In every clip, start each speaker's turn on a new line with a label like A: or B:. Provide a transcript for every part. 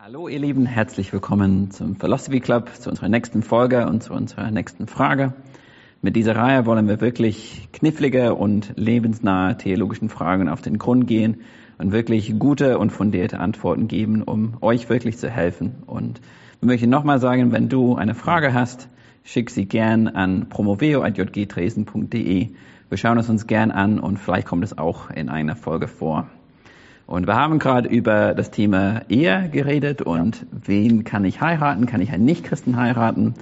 A: Hallo ihr Lieben, herzlich willkommen zum Philosophy Club, zu unserer nächsten Folge und zu unserer nächsten Frage. Mit dieser Reihe wollen wir wirklich knifflige und lebensnahe theologischen Fragen auf den Grund gehen und wirklich gute und fundierte Antworten geben, um euch wirklich zu helfen. Und wir möchten nochmal sagen, wenn du eine Frage hast, schick sie gern an promoveo.jgtresen.de. Wir schauen es uns gern an und vielleicht kommt es auch in einer Folge vor. Und wir haben gerade über das Thema Ehe geredet und wen kann ich heiraten, kann ich einen Nichtchristen heiraten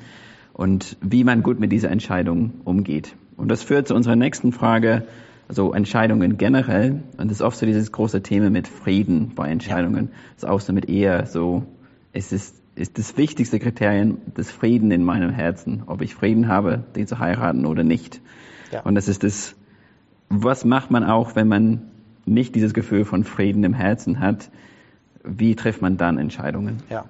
A: und wie man gut mit dieser Entscheidung umgeht. Und das führt zu unserer nächsten Frage, also Entscheidungen generell. Und das ist oft so dieses große Thema mit Frieden bei Entscheidungen. Ja. Das ist auch so mit Ehe so. Es ist, ist das wichtigste Kriterium das Frieden in meinem Herzen, ob ich Frieden habe, den zu heiraten oder nicht. Ja. Und das ist das, was macht man auch, wenn man nicht dieses Gefühl von Frieden im Herzen hat, wie trifft man dann Entscheidungen?
B: Ja.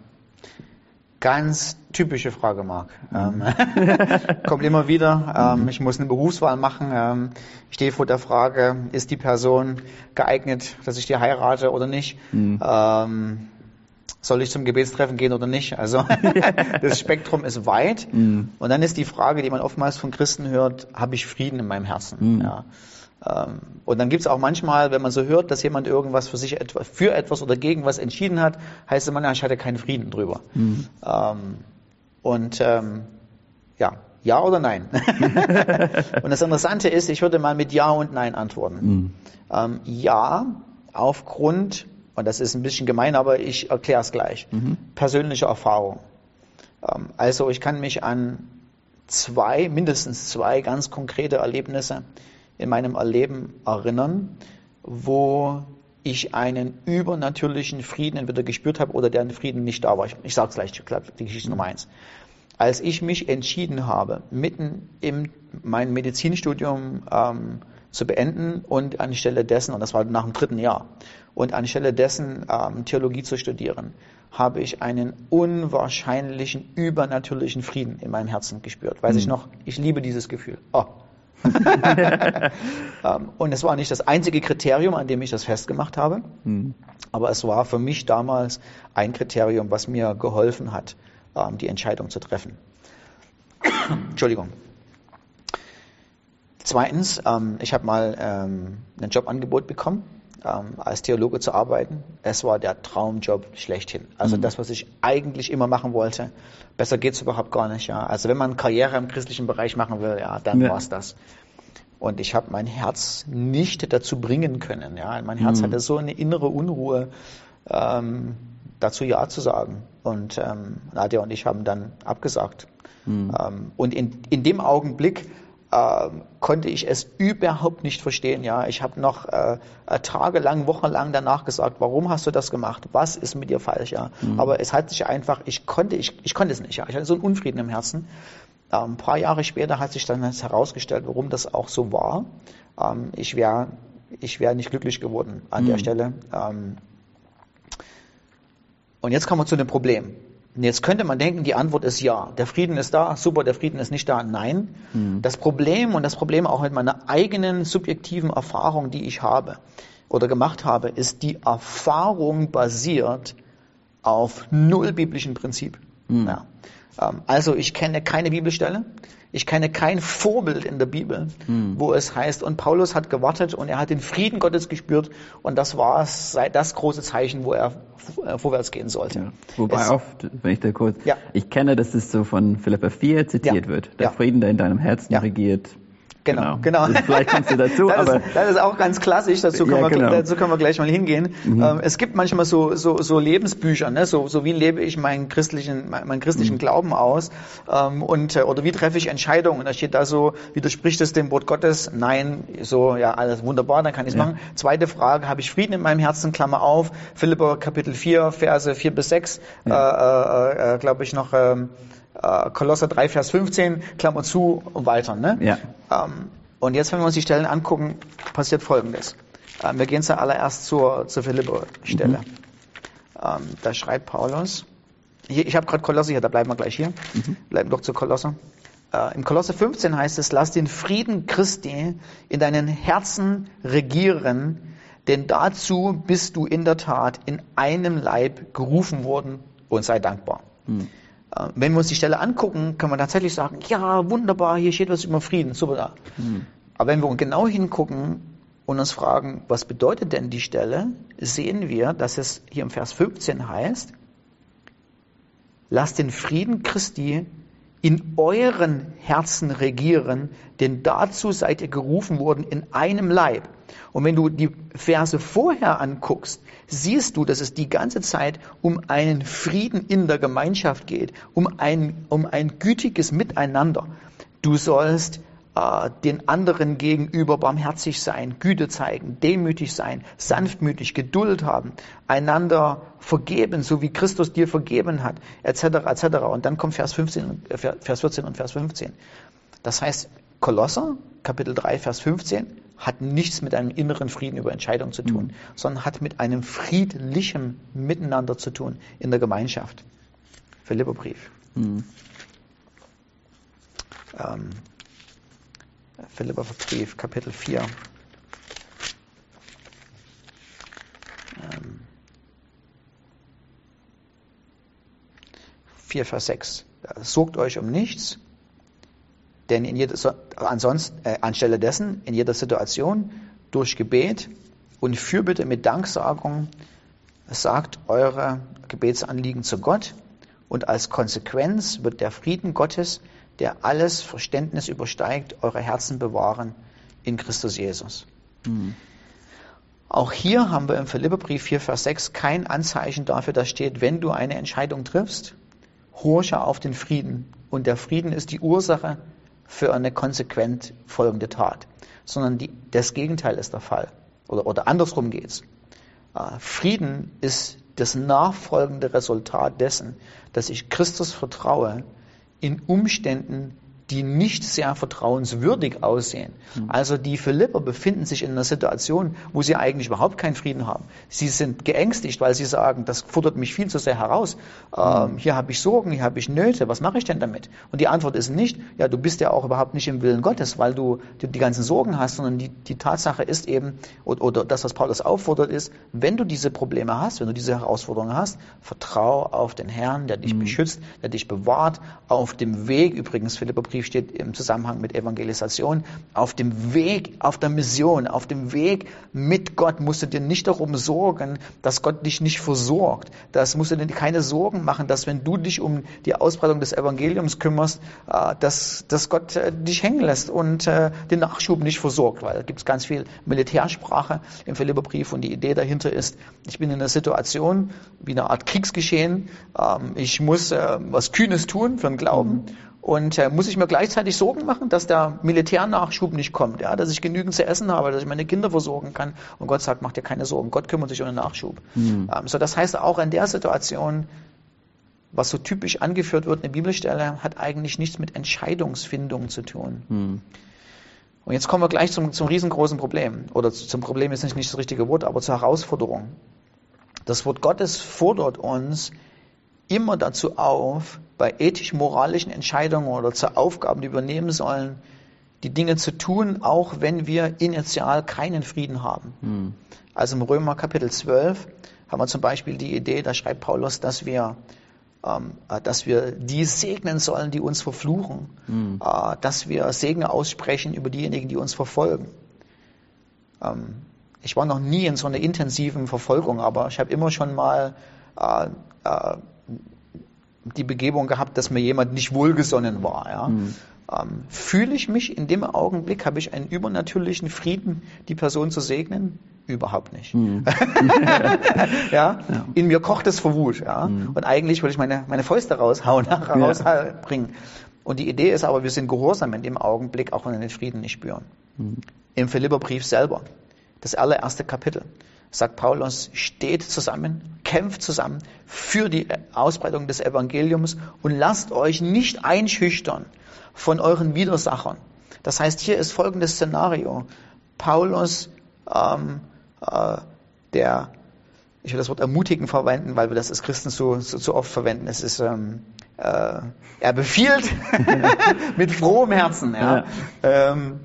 B: Ganz typische Frage, Marc. Mhm. Ähm, kommt immer wieder. Ähm, mhm. Ich muss eine Berufswahl machen. Ähm, ich stehe vor der Frage, ist die Person geeignet, dass ich die heirate oder nicht? Mhm. Ähm, soll ich zum Gebetstreffen gehen oder nicht? Also das Spektrum ist weit. Mhm. Und dann ist die Frage, die man oftmals von Christen hört, habe ich Frieden in meinem Herzen? Ja. Ähm, und dann gibt es auch manchmal, wenn man so hört, dass jemand irgendwas für sich etwas, für etwas oder gegen was entschieden hat, heißt es immer, ich hatte keinen Frieden drüber. Mhm. Ähm, und ähm, ja, ja oder nein? und das Interessante ist, ich würde mal mit Ja und Nein antworten. Mhm. Ähm, ja, aufgrund, und das ist ein bisschen gemein, aber ich erkläre es gleich, mhm. persönliche Erfahrung. Ähm, also ich kann mich an zwei, mindestens zwei ganz konkrete Erlebnisse in meinem Erleben erinnern, wo ich einen übernatürlichen Frieden entweder gespürt habe oder deren Frieden nicht da war. Ich, ich sage es gleich, die Geschichte Nummer eins. Als ich mich entschieden habe, mitten in mein Medizinstudium ähm, zu beenden und anstelle dessen, und das war nach dem dritten Jahr, und anstelle dessen ähm, Theologie zu studieren, habe ich einen unwahrscheinlichen, übernatürlichen Frieden in meinem Herzen gespürt. Weiß mhm. ich noch, ich liebe dieses Gefühl. Oh, und es war nicht das einzige Kriterium, an dem ich das festgemacht habe, mhm. aber es war für mich damals ein Kriterium, was mir geholfen hat, ähm, die Entscheidung zu treffen. Entschuldigung. Zweitens, ähm, ich habe mal ein Jobangebot bekommen als Theologe zu arbeiten. Es war der Traumjob schlechthin. Also mhm. das, was ich eigentlich immer machen wollte. Besser geht es überhaupt gar nicht. Ja. Also wenn man Karriere im christlichen Bereich machen will, ja, dann ja. war es das. Und ich habe mein Herz nicht dazu bringen können. Ja. Mein Herz mhm. hatte so eine innere Unruhe, ähm, dazu Ja zu sagen. Und ähm, Nadja und ich haben dann abgesagt. Mhm. Ähm, und in, in dem Augenblick äh, konnte ich es überhaupt nicht verstehen. Ja, ich habe noch äh, äh, tagelang, wochenlang danach gesagt, warum hast du das gemacht? Was ist mit dir falsch? Ja, mhm. aber es hat sich einfach, ich konnte, ich, ich konnte es nicht. Ja, ich hatte so einen Unfrieden im Herzen. Ähm, ein paar Jahre später hat sich dann herausgestellt, warum das auch so war. Ähm, ich wäre, ich wäre nicht glücklich geworden an mhm. der Stelle. Ähm, und jetzt kommen wir zu dem Problem. Und jetzt könnte man denken, die Antwort ist ja. Der Frieden ist da, super, der Frieden ist nicht da. Nein. Mhm. Das Problem und das Problem auch mit meiner eigenen subjektiven Erfahrung, die ich habe oder gemacht habe, ist die Erfahrung basiert auf null biblischen Prinzip. Mhm. Ja. Ähm, also ich kenne keine Bibelstelle, ich kenne kein Vorbild in der Bibel, hm. wo es heißt, und Paulus hat gewartet und er hat den Frieden Gottes gespürt und das war das große Zeichen, wo er äh, vorwärts gehen sollte. Ja.
A: Wobei es, oft, wenn ich da kurz, ja. ich kenne, dass es so von Philippa 4 zitiert ja. wird, der Frieden, der in deinem Herzen regiert,
B: Genau, genau.
A: genau. Vielleicht kommst du dazu.
B: das, aber ist, das ist auch ganz klassisch, dazu können, ja, wir, genau. dazu können wir gleich mal hingehen. Mhm. Ähm, es gibt manchmal so, so, so Lebensbücher, ne? so, so wie lebe ich meinen christlichen, meinen christlichen mhm. Glauben aus ähm, und äh, oder wie treffe ich Entscheidungen. Und da steht da so, widerspricht es dem Wort Gottes? Nein, so, ja, alles wunderbar, dann kann ich es ja. machen. Zweite Frage, habe ich Frieden in meinem Herzen, Klammer auf, Philipper Kapitel 4, Verse 4 bis 6, ja. äh, äh, äh glaube ich noch, ähm, äh, Kolosser 3, Vers 15, Klammer zu und weiter. Ne? Ja. Ähm, und jetzt, wenn wir uns die Stellen angucken, passiert Folgendes. Ähm, wir gehen zuallererst zur, zur Philipper-Stelle. Mhm. Ähm, da schreibt Paulus, hier, ich habe gerade Kolosser hier, da bleiben wir gleich hier, mhm. bleiben doch zu Kolosser. Äh, Im Kolosser 15 heißt es, lass den Frieden Christi in deinen Herzen regieren, denn dazu bist du in der Tat in einem Leib gerufen worden und sei dankbar. Hm. Äh, wenn wir uns die Stelle angucken, können wir tatsächlich sagen, ja, wunderbar, hier steht was über Frieden, super da. Hm. Aber wenn wir genau hingucken und uns fragen, was bedeutet denn die Stelle, sehen wir, dass es hier im Vers 15 heißt, lasst den Frieden Christi in euren Herzen regieren, denn dazu seid ihr gerufen worden in einem Leib. Und wenn du die Verse vorher anguckst, siehst du, dass es die ganze Zeit um einen Frieden in der Gemeinschaft geht, um ein, um ein gütiges Miteinander. Du sollst äh, den anderen gegenüber barmherzig sein, Güte zeigen, demütig sein, sanftmütig, Geduld haben, einander vergeben, so wie Christus dir vergeben hat, etc., etc. Und dann kommt Vers, 15, äh, Vers 14 und Vers 15. Das heißt, Kolosser, Kapitel 3, Vers 15, hat nichts mit einem inneren Frieden über Entscheidungen zu tun, mhm. sondern hat mit einem friedlichen Miteinander zu tun in der Gemeinschaft. Philipperbrief. Mhm. Ähm, Philipperbrief, Kapitel 4. Ähm, 4, Vers 6. Sorgt euch um nichts, denn in jeder, ansonsten, äh, anstelle dessen, in jeder Situation, durch Gebet und Fürbitte mit Danksagung, sagt eure Gebetsanliegen zu Gott und als Konsequenz wird der Frieden Gottes, der alles Verständnis übersteigt, eure Herzen bewahren in Christus Jesus. Mhm. Auch hier haben wir im Philipperbrief 4, Vers 6 kein Anzeichen dafür, dass steht, wenn du eine Entscheidung triffst, horche auf den Frieden. Und der Frieden ist die Ursache für eine konsequent folgende Tat, sondern die, das Gegenteil ist der Fall. Oder, oder andersrum geht's. Äh, Frieden ist das nachfolgende Resultat dessen, dass ich Christus vertraue in Umständen, die nicht sehr vertrauenswürdig aussehen. Mhm. Also die Philipper befinden sich in einer Situation, wo sie eigentlich überhaupt keinen Frieden haben. Sie sind geängstigt, weil sie sagen, das fordert mich viel zu sehr heraus. Ähm, hier habe ich Sorgen, hier habe ich Nöte, was mache ich denn damit? Und die Antwort ist nicht, ja, du bist ja auch überhaupt nicht im Willen Gottes, weil du die, die ganzen Sorgen hast, sondern die, die Tatsache ist eben, oder, oder das, was Paulus auffordert, ist, wenn du diese Probleme hast, wenn du diese Herausforderungen hast, vertraue auf den Herrn, der dich mhm. beschützt, der dich bewahrt, auf dem Weg, übrigens Philipper Brief steht im Zusammenhang mit Evangelisation, auf dem Weg, auf der Mission, auf dem Weg mit Gott musst du dir nicht darum sorgen, dass Gott dich nicht versorgt. Das musst du dir keine Sorgen machen, dass wenn du dich um die Ausbreitung des Evangeliums kümmerst, äh, dass, dass Gott äh, dich hängen lässt und äh, den Nachschub nicht versorgt, weil da gibt es ganz viel Militärsprache im Philipperbrief und die Idee dahinter ist, ich bin in einer Situation wie eine Art Kriegsgeschehen, ähm, ich muss was Kühnes tun für den Glauben mhm. Und äh, muss ich mir gleichzeitig Sorgen machen, dass der Militärnachschub nicht kommt, ja, dass ich genügend zu essen habe, dass ich meine Kinder versorgen kann. Und Gott sagt, mach dir keine Sorgen, Gott kümmert sich um den Nachschub. Mhm. Ähm, so, das heißt auch in der Situation, was so typisch angeführt wird, eine Bibelstelle, hat eigentlich nichts mit Entscheidungsfindung zu tun. Mhm. Und jetzt kommen wir gleich zum, zum riesengroßen Problem. Oder zum Problem ist nicht das richtige Wort, aber zur Herausforderung. Das Wort Gottes fordert uns, immer dazu auf, bei ethisch-moralischen Entscheidungen oder zu Aufgaben, die wir übernehmen sollen, die Dinge zu tun, auch wenn wir initial keinen Frieden haben. Mhm. Also im Römer Kapitel 12 haben wir zum Beispiel die Idee, da schreibt Paulus, dass wir, ähm, äh, dass wir die segnen sollen, die uns verfluchen, mhm. äh, dass wir Segen aussprechen über diejenigen, die uns verfolgen. Ähm, ich war noch nie in so einer intensiven Verfolgung, aber ich habe immer schon mal äh, äh, die Begebung gehabt, dass mir jemand nicht wohlgesonnen war. Ja. Mhm. Ähm, fühle ich mich in dem Augenblick, habe ich einen übernatürlichen Frieden, die Person zu segnen? Überhaupt nicht. Mhm. ja? ja? In mir kocht es vor Wut. Ja? Mhm. Und eigentlich will ich meine, meine Fäuste raushauen, rausbringen. Und die Idee ist aber, wir sind gehorsam in dem Augenblick, auch wenn wir den Frieden nicht spüren. Mhm. Im Philipperbrief selber, das allererste Kapitel sagt Paulus, steht zusammen, kämpft zusammen für die Ausbreitung des Evangeliums und lasst euch nicht einschüchtern von euren Widersachern. Das heißt, hier ist folgendes Szenario. Paulus, ähm, äh, der, ich will das Wort ermutigen verwenden, weil wir das als Christen so, so, so oft verwenden. Es ist, ähm, äh, er befiehlt mit frohem Herzen, ja, ja. Ähm,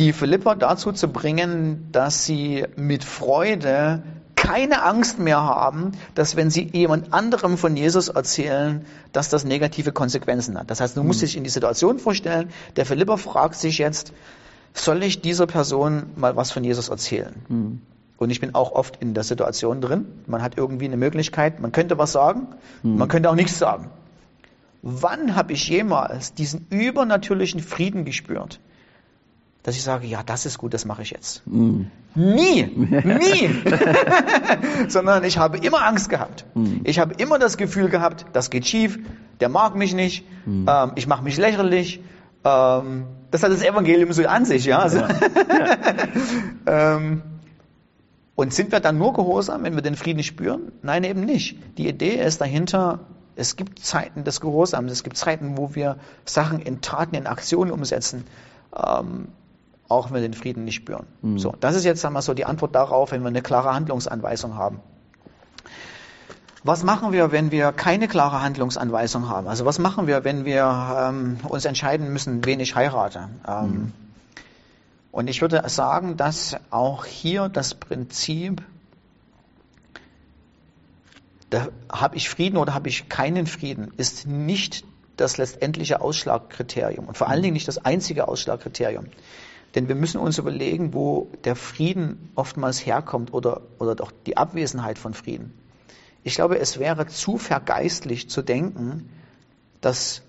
B: die Philipper dazu zu bringen, dass sie mit Freude keine Angst mehr haben, dass wenn sie jemand anderem von Jesus erzählen, dass das negative Konsequenzen hat. Das heißt, du musst dich in die Situation vorstellen, der Philipper fragt sich jetzt, soll ich dieser Person mal was von Jesus erzählen? Mhm. Und ich bin auch oft in der Situation drin. Man hat irgendwie eine Möglichkeit, man könnte was sagen, mhm. man könnte auch nichts sagen. Wann habe ich jemals diesen übernatürlichen Frieden gespürt? Dass ich sage, ja, das ist gut, das mache ich jetzt. Mm. Nie, nie. Sondern ich habe immer Angst gehabt. Mm. Ich habe immer das Gefühl gehabt, das geht schief, der mag mich nicht, mm. ähm, ich mache mich lächerlich. Ähm, das hat das Evangelium so an sich, ja. Also ja. ähm, und sind wir dann nur gehorsam, wenn wir den Frieden spüren? Nein, eben nicht. Die Idee ist dahinter, es gibt Zeiten des Gehorsams, es gibt Zeiten, wo wir Sachen in Taten, in Aktionen umsetzen. Ähm, auch wenn wir den Frieden nicht spüren. Mhm. So, das ist jetzt einmal so die Antwort darauf, wenn wir eine klare Handlungsanweisung haben. Was machen wir, wenn wir keine klare Handlungsanweisung haben? Also was machen wir, wenn wir ähm, uns entscheiden müssen, wen ich heirate? Ähm, mhm. Und ich würde sagen, dass auch hier das Prinzip, da habe ich Frieden oder habe ich keinen Frieden, ist nicht das letztendliche Ausschlagkriterium und vor allen Dingen nicht das einzige Ausschlagkriterium. Denn wir müssen uns überlegen, wo der Frieden oftmals herkommt oder, oder doch die Abwesenheit von Frieden. Ich glaube, es wäre zu vergeistlich zu denken, dass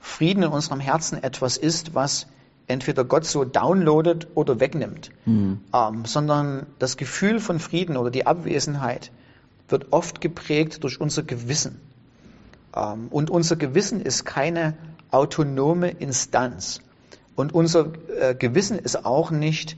B: Frieden in unserem Herzen etwas ist, was entweder Gott so downloadet oder wegnimmt, mhm. ähm, sondern das Gefühl von Frieden oder die Abwesenheit wird oft geprägt durch unser Gewissen. Ähm, und unser Gewissen ist keine autonome Instanz. Und unser äh, Gewissen ist auch nicht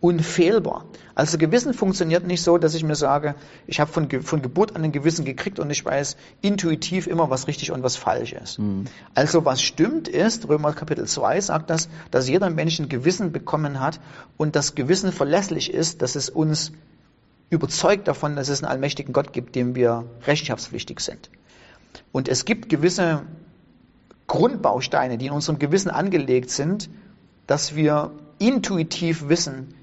B: unfehlbar. Also Gewissen funktioniert nicht so, dass ich mir sage, ich habe von, von Geburt an ein Gewissen gekriegt und ich weiß intuitiv immer, was richtig und was falsch ist. Mhm. Also was stimmt ist, Römer Kapitel 2 sagt das, dass jeder Mensch ein Gewissen bekommen hat und das Gewissen verlässlich ist, dass es uns überzeugt davon, dass es einen allmächtigen Gott gibt, dem wir rechenschaftspflichtig sind. Und es gibt gewisse Grundbausteine, die in unserem Gewissen angelegt sind, dass wir intuitiv wissen,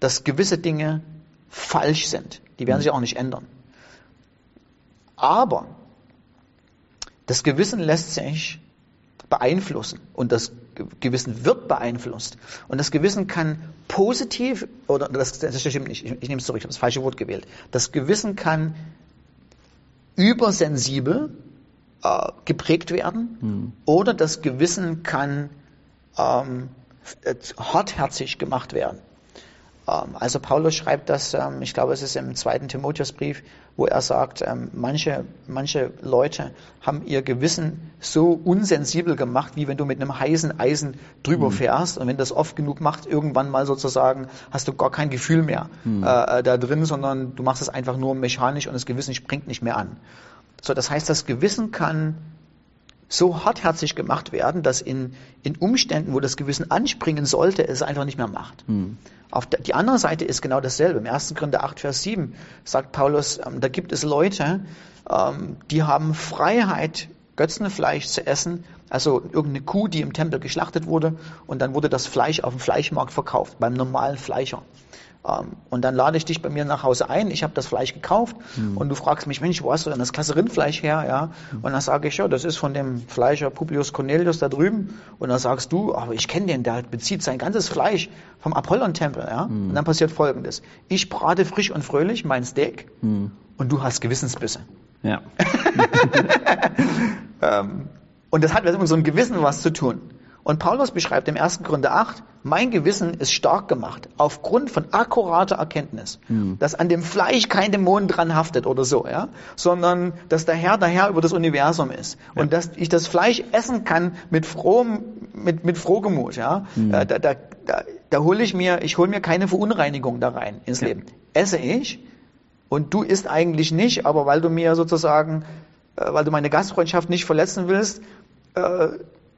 B: dass gewisse Dinge falsch sind. Die werden sich auch nicht ändern. Aber das Gewissen lässt sich beeinflussen und das Gewissen wird beeinflusst. Und das Gewissen kann positiv, oder das, das stimmt nicht, ich, ich nehme es zurück, ich habe das falsche Wort gewählt. Das Gewissen kann übersensibel äh, geprägt werden hm. oder das Gewissen kann ähm, hartherzig gemacht werden. Ähm, also Paulus schreibt das, ähm, ich glaube, es ist im zweiten Timotheusbrief, wo er sagt, ähm, manche, manche Leute haben ihr Gewissen so unsensibel gemacht, wie wenn du mit einem heißen Eisen drüber mhm. fährst und wenn das oft genug macht, irgendwann mal sozusagen hast du gar kein Gefühl mehr mhm. äh, da drin, sondern du machst es einfach nur mechanisch und das Gewissen springt nicht mehr an. So, das heißt, das Gewissen kann so hartherzig gemacht werden, dass in, in Umständen, wo das Gewissen anspringen sollte, es einfach nicht mehr macht. Hm. Auf der, die andere Seite ist genau dasselbe. Im 1. Korinther 8, Vers 7 sagt Paulus, ähm, da gibt es Leute, ähm, die haben Freiheit, Götzenfleisch zu essen, also irgendeine Kuh, die im Tempel geschlachtet wurde und dann wurde das Fleisch auf dem Fleischmarkt verkauft, beim normalen Fleischer. Ähm, und dann lade ich dich bei mir nach Hause ein, ich habe das Fleisch gekauft mhm. und du fragst mich, Mensch, wo hast du denn das klasse Rindfleisch her? Ja? Mhm. Und dann sage ich, ja, das ist von dem Fleischer Publius Cornelius da drüben. Und dann sagst du, aber ich kenne den, der bezieht sein ganzes Fleisch vom Apollon-Tempel. Ja? Mhm. Und dann passiert Folgendes. Ich brate frisch und fröhlich mein Steak mhm. und du hast Gewissensbisse. Ja. ähm, und das hat mit unserem Gewissen was zu tun. Und Paulus beschreibt im 1. Gründe 8, mein Gewissen ist stark gemacht, aufgrund von akkurater Erkenntnis, mhm. dass an dem Fleisch kein Dämon dran haftet oder so, ja, sondern dass der Herr der Herr über das Universum ist ja. und dass ich das Fleisch essen kann mit frohem, mit, mit Frohgemut, ja. Mhm. Da, da, da, da hole ich mir, ich hole mir keine Verunreinigung da rein ins ja. Leben. Esse ich und du isst eigentlich nicht, aber weil du mir sozusagen, äh, weil du meine Gastfreundschaft nicht verletzen willst, äh,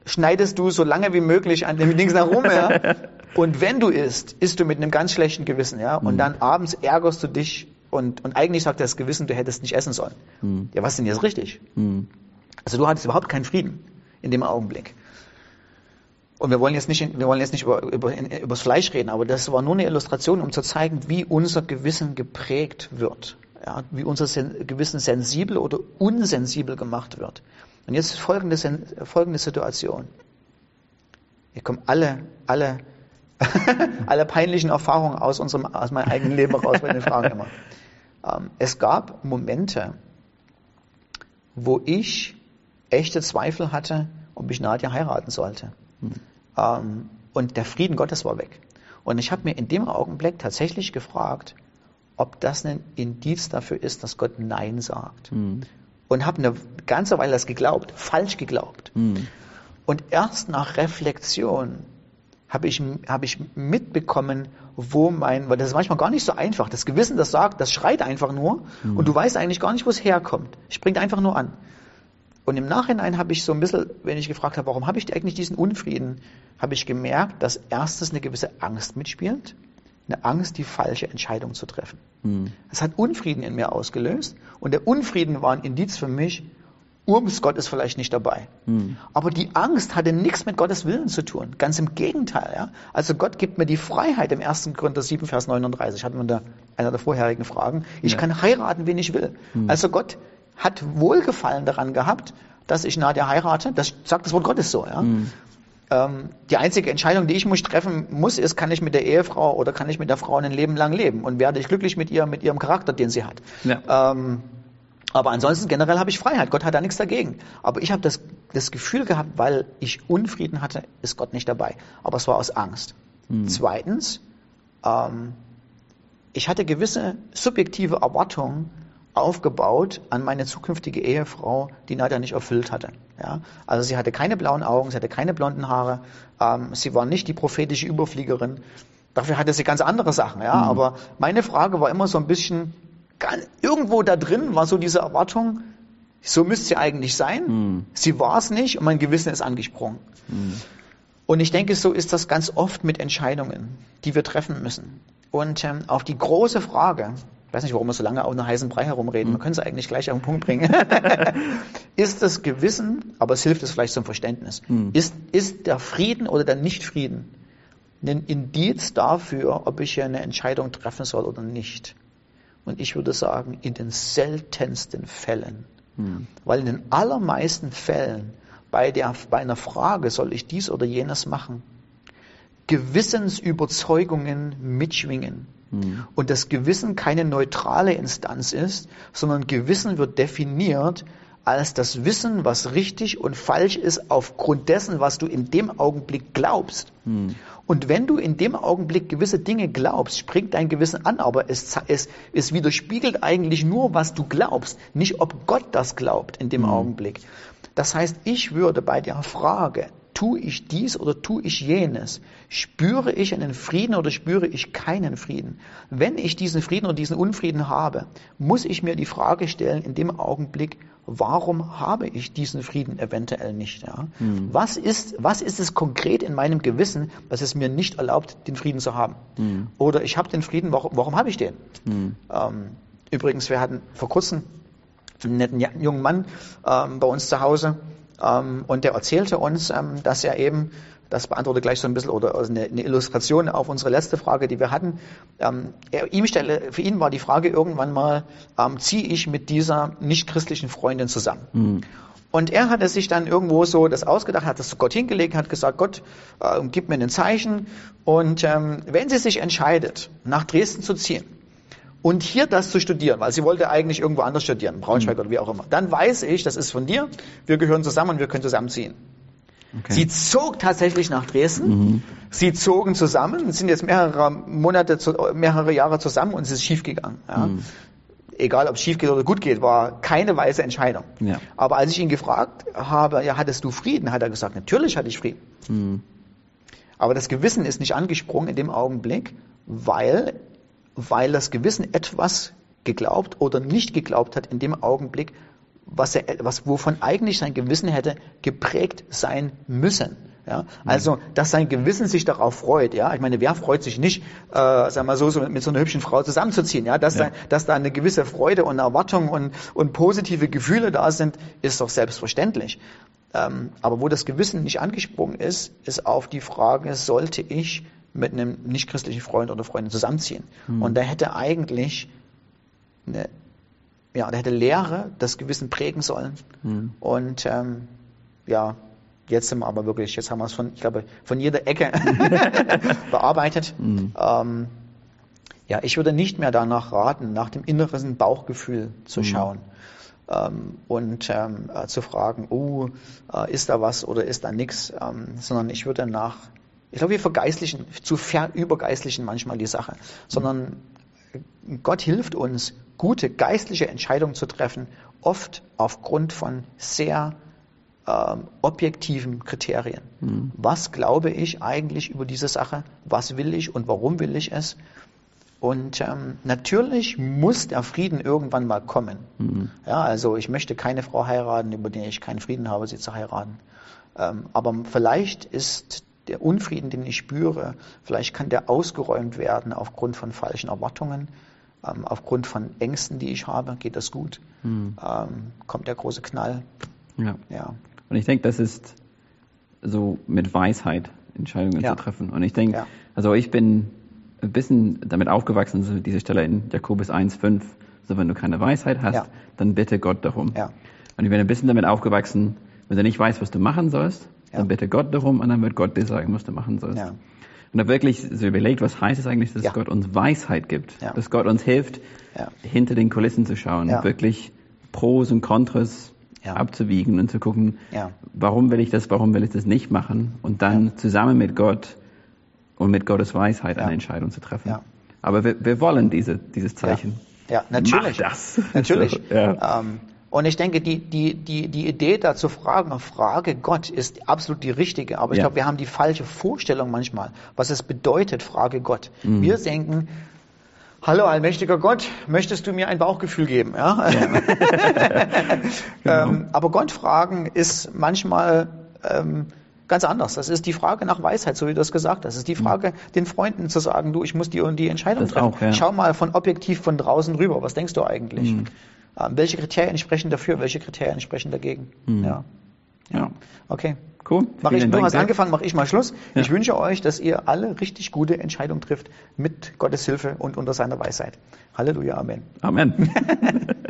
B: schneidest du so lange wie möglich an dem Dings nach rum, ja. Und wenn du isst, isst du mit einem ganz schlechten Gewissen, ja. Und mhm. dann abends ärgerst du dich und, und eigentlich sagt das Gewissen, du hättest nicht essen sollen. Mhm. Ja, was ist denn jetzt richtig? Mhm. Also du hattest überhaupt keinen Frieden in dem Augenblick. Und wir wollen jetzt nicht, wir wollen jetzt nicht über, über, über das Fleisch reden, aber das war nur eine Illustration, um zu zeigen, wie unser Gewissen geprägt wird. Ja, wie unser Sen Gewissen sensibel oder unsensibel gemacht wird. Und jetzt folgende, folgende Situation. Hier kommen alle, alle, alle peinlichen Erfahrungen aus unserem, aus meinem eigenen Leben raus bei den Fragen immer. Ähm, es gab Momente, wo ich echte Zweifel hatte, ob ich Nadja heiraten sollte. Hm. Ähm, und der Frieden Gottes war weg. Und ich habe mir in dem Augenblick tatsächlich gefragt, ob das ein Indiz dafür ist, dass Gott Nein sagt. Mhm. Und habe eine ganze Weile das geglaubt, falsch geglaubt. Mhm. Und erst nach Reflexion habe ich, hab ich mitbekommen, wo mein, weil das ist manchmal gar nicht so einfach. Das Gewissen, das sagt, das schreit einfach nur mhm. und du weißt eigentlich gar nicht, wo es herkommt. Springt einfach nur an. Und im Nachhinein habe ich so ein bisschen, wenn ich gefragt habe, warum habe ich eigentlich diesen Unfrieden, habe ich gemerkt, dass erstens eine gewisse Angst mitspielt, eine Angst, die falsche Entscheidung zu treffen. Mhm. Es hat Unfrieden in mir ausgelöst und der Unfrieden war ein Indiz für mich, Urs Gott ist vielleicht nicht dabei. Mhm. Aber die Angst hatte nichts mit Gottes Willen zu tun. Ganz im Gegenteil. Ja? Also Gott gibt mir die Freiheit im 1. Korinther 7, Vers 39, hatten wir da einer der vorherigen Fragen. Ich ja. kann heiraten, wen ich will. Mhm. Also Gott hat Wohlgefallen daran gehabt, dass ich Nadja heirate. Das sagt das Wort Gottes so. Ja? Ähm, die einzige Entscheidung, die ich muss treffen muss, ist, kann ich mit der Ehefrau oder kann ich mit der Frau ein Leben lang leben und werde ich glücklich mit ihr, mit ihrem Charakter, den sie hat. Ja. Ähm, aber ansonsten generell habe ich Freiheit. Gott hat da nichts dagegen. Aber ich habe das, das Gefühl gehabt, weil ich Unfrieden hatte, ist Gott nicht dabei. Aber es war aus Angst. Mhm. Zweitens, ähm, ich hatte gewisse subjektive Erwartungen aufgebaut an meine zukünftige Ehefrau, die Nadja nicht erfüllt hatte. Ja? Also sie hatte keine blauen Augen, sie hatte keine blonden Haare, ähm, sie war nicht die prophetische Überfliegerin. Dafür hatte sie ganz andere Sachen. Ja? Mhm. Aber meine Frage war immer so ein bisschen, irgendwo da drin war so diese Erwartung, so müsste sie eigentlich sein. Mhm. Sie war es nicht und mein Gewissen ist angesprungen. Mhm. Und ich denke, so ist das ganz oft mit Entscheidungen, die wir treffen müssen. Und ähm, auf die große Frage, ich weiß nicht, warum wir so lange auf einer heißen Brei herumreden, mhm. wir können es eigentlich gleich auf den Punkt bringen, ist das Gewissen, aber es hilft es vielleicht zum Verständnis, mhm. ist, ist der Frieden oder der Nichtfrieden ein Indiz dafür, ob ich hier eine Entscheidung treffen soll oder nicht? Und ich würde sagen, in den seltensten Fällen. Mhm. Weil in den allermeisten Fällen bei, der, bei einer Frage, soll ich dies oder jenes machen, Gewissensüberzeugungen mitschwingen. Mhm. Und das Gewissen keine neutrale Instanz ist, sondern Gewissen wird definiert als das Wissen, was richtig und falsch ist, aufgrund dessen, was du in dem Augenblick glaubst. Mhm. Und wenn du in dem Augenblick gewisse Dinge glaubst, springt dein Gewissen an, aber es, es, es widerspiegelt eigentlich nur, was du glaubst, nicht ob Gott das glaubt in dem mhm. Augenblick. Das heißt, ich würde bei der Frage, tue ich dies oder tue ich jenes? Spüre ich einen Frieden oder spüre ich keinen Frieden? Wenn ich diesen Frieden oder diesen Unfrieden habe, muss ich mir die Frage stellen in dem Augenblick, warum habe ich diesen Frieden eventuell nicht? Ja? Mhm. Was, ist, was ist es konkret in meinem Gewissen, dass es mir nicht erlaubt, den Frieden zu haben? Mhm. Oder ich habe den Frieden, warum, warum habe ich den? Mhm. Ähm, übrigens, wir hatten vor kurzem einen netten jungen Mann ähm, bei uns zu Hause, ähm, und der erzählte uns, ähm, dass er eben, das beantwortet gleich so ein bisschen oder eine, eine Illustration auf unsere letzte Frage, die wir hatten. Ähm, er, ihm stelle, für ihn war die Frage irgendwann mal, ähm, ziehe ich mit dieser nicht-christlichen Freundin zusammen? Mhm. Und er hatte sich dann irgendwo so das ausgedacht, hat das zu Gott hingelegt, hat gesagt, Gott, äh, gib mir ein Zeichen. Und ähm, wenn sie sich entscheidet, nach Dresden zu ziehen, und hier das zu studieren, weil sie wollte eigentlich irgendwo anders studieren, Braunschweig mhm. oder wie auch immer, dann weiß ich, das ist von dir, wir gehören zusammen und wir können zusammenziehen. Okay. Sie zog tatsächlich nach Dresden. Mhm. Sie zogen zusammen, sind jetzt mehrere Monate, mehrere Jahre zusammen und es ist schiefgegangen. Ja. Mhm. Egal, ob es schief geht oder gut geht, war keine weise Entscheidung. Ja. Aber als ich ihn gefragt habe, ja, hattest du Frieden, hat er gesagt, natürlich hatte ich Frieden. Mhm. Aber das Gewissen ist nicht angesprungen in dem Augenblick, weil weil das Gewissen etwas geglaubt oder nicht geglaubt hat in dem Augenblick, was er, was, wovon eigentlich sein Gewissen hätte geprägt sein müssen. Ja, also, dass sein Gewissen sich darauf freut, ja. Ich meine, wer freut sich nicht, äh, sagen wir so, so mit so einer hübschen Frau zusammenzuziehen, ja. Dass, ja. Da, dass da eine gewisse Freude und Erwartung und, und positive Gefühle da sind, ist doch selbstverständlich. Ähm, aber wo das Gewissen nicht angesprungen ist, ist auf die Frage, sollte ich mit einem nichtchristlichen Freund oder Freundin zusammenziehen?
A: Hm.
B: Und da hätte eigentlich eine, ja, da hätte Lehre das Gewissen prägen sollen.
A: Hm.
B: Und ähm, ja, jetzt sind wir aber wirklich, jetzt haben wir es von, ich glaube, von jeder Ecke bearbeitet.
A: Mhm.
B: Ähm, ja, ich würde nicht mehr danach raten, nach dem inneren Bauchgefühl zu
A: Mhm.
B: schauen ähm, und ähm, äh, zu fragen, oh, äh, ist da was oder ist da nichts, ähm, sondern ich würde nach, ich glaube, wir vergeistlichen, zu verübergeistlichen manchmal die Sache, sondern Gott hilft uns, gute geistliche Entscheidungen zu treffen, oft aufgrund von sehr ähm, objektiven Kriterien.
A: Mhm.
B: Was glaube ich eigentlich über diese Sache? Was will ich und warum will ich es? Und ähm, natürlich muss der Frieden irgendwann mal kommen.
A: Mhm.
B: Ja, also ich möchte keine Frau heiraten, über die ich keinen Frieden habe, sie zu heiraten. Ähm, aber vielleicht ist der Unfrieden, den ich spüre, vielleicht kann der ausgeräumt werden aufgrund von falschen Erwartungen, ähm, aufgrund von Ängsten, die ich habe. Geht das gut?
A: Mhm.
B: Ähm, kommt der große Knall?
A: Ja.
B: Ja,
A: Und ich denke, das ist so mit Weisheit Entscheidungen
B: Ja.
A: zu treffen. Und ich denke,
B: Ja.
A: also ich bin ein bisschen damit aufgewachsen, so diese Stelle in Jakobus 1,5, so wenn du keine Weisheit hast, dann bitte Gott darum. Und ich bin ein bisschen damit aufgewachsen, wenn du nicht weißt, was du machen sollst,
B: Ja.
A: dann bitte Gott darum und dann wird Gott dir sagen, was du machen sollst.
B: ja,
A: Und habe wirklich so überlegt, was heißt es eigentlich, dass
B: Ja.
A: Gott uns Weisheit gibt, dass Gott uns hilft, hinter den Kulissen zu schauen, wirklich Pros und Kontras abzuwiegen und zu gucken, warum will ich das, warum will ich das nicht machen und dann zusammen mit Gott und mit Gottes Weisheit eine. Entscheidung zu treffen. Aber wir, wir wollen diese, dieses Zeichen.
B: ja, natürlich.
A: Mach das.
B: Natürlich.
A: So, ja.
B: Ähm, und ich denke, die, die, die, die Idee da zu fragen, frage Gott, ist absolut die richtige. Aber ich
A: Ja.
B: glaube, wir haben die falsche Vorstellung manchmal, was es bedeutet, frage Gott.
A: Mhm.
B: Wir denken, hallo allmächtiger Gott, möchtest du mir ein Bauchgefühl geben? Ja?
A: Genau.
B: ähm, aber Gott fragen ist manchmal ähm, ganz anders. Das ist die Frage nach Weisheit, so wie du das gesagt hast. Das ist die Frage, den Freunden zu sagen, du, ich muss die und die Entscheidung
A: Mhm. Das
B: treffen.
A: auch, ja.
B: Schau mal von objektiv von draußen rüber. Was denkst du eigentlich?
A: Mhm.
B: Ähm, welche Kriterien sprechen dafür? Welche Kriterien sprechen dagegen?
A: Mhm.
B: Ja.
A: ja.
B: Okay.
A: Cool.
B: Mach ich, du hast angefangen, mache ich mal Schluss.
A: Ja.
B: Ich wünsche euch, dass ihr alle richtig gute Entscheidungen trifft mit Gottes Hilfe und unter seiner Weisheit. Halleluja, Amen.
A: Amen.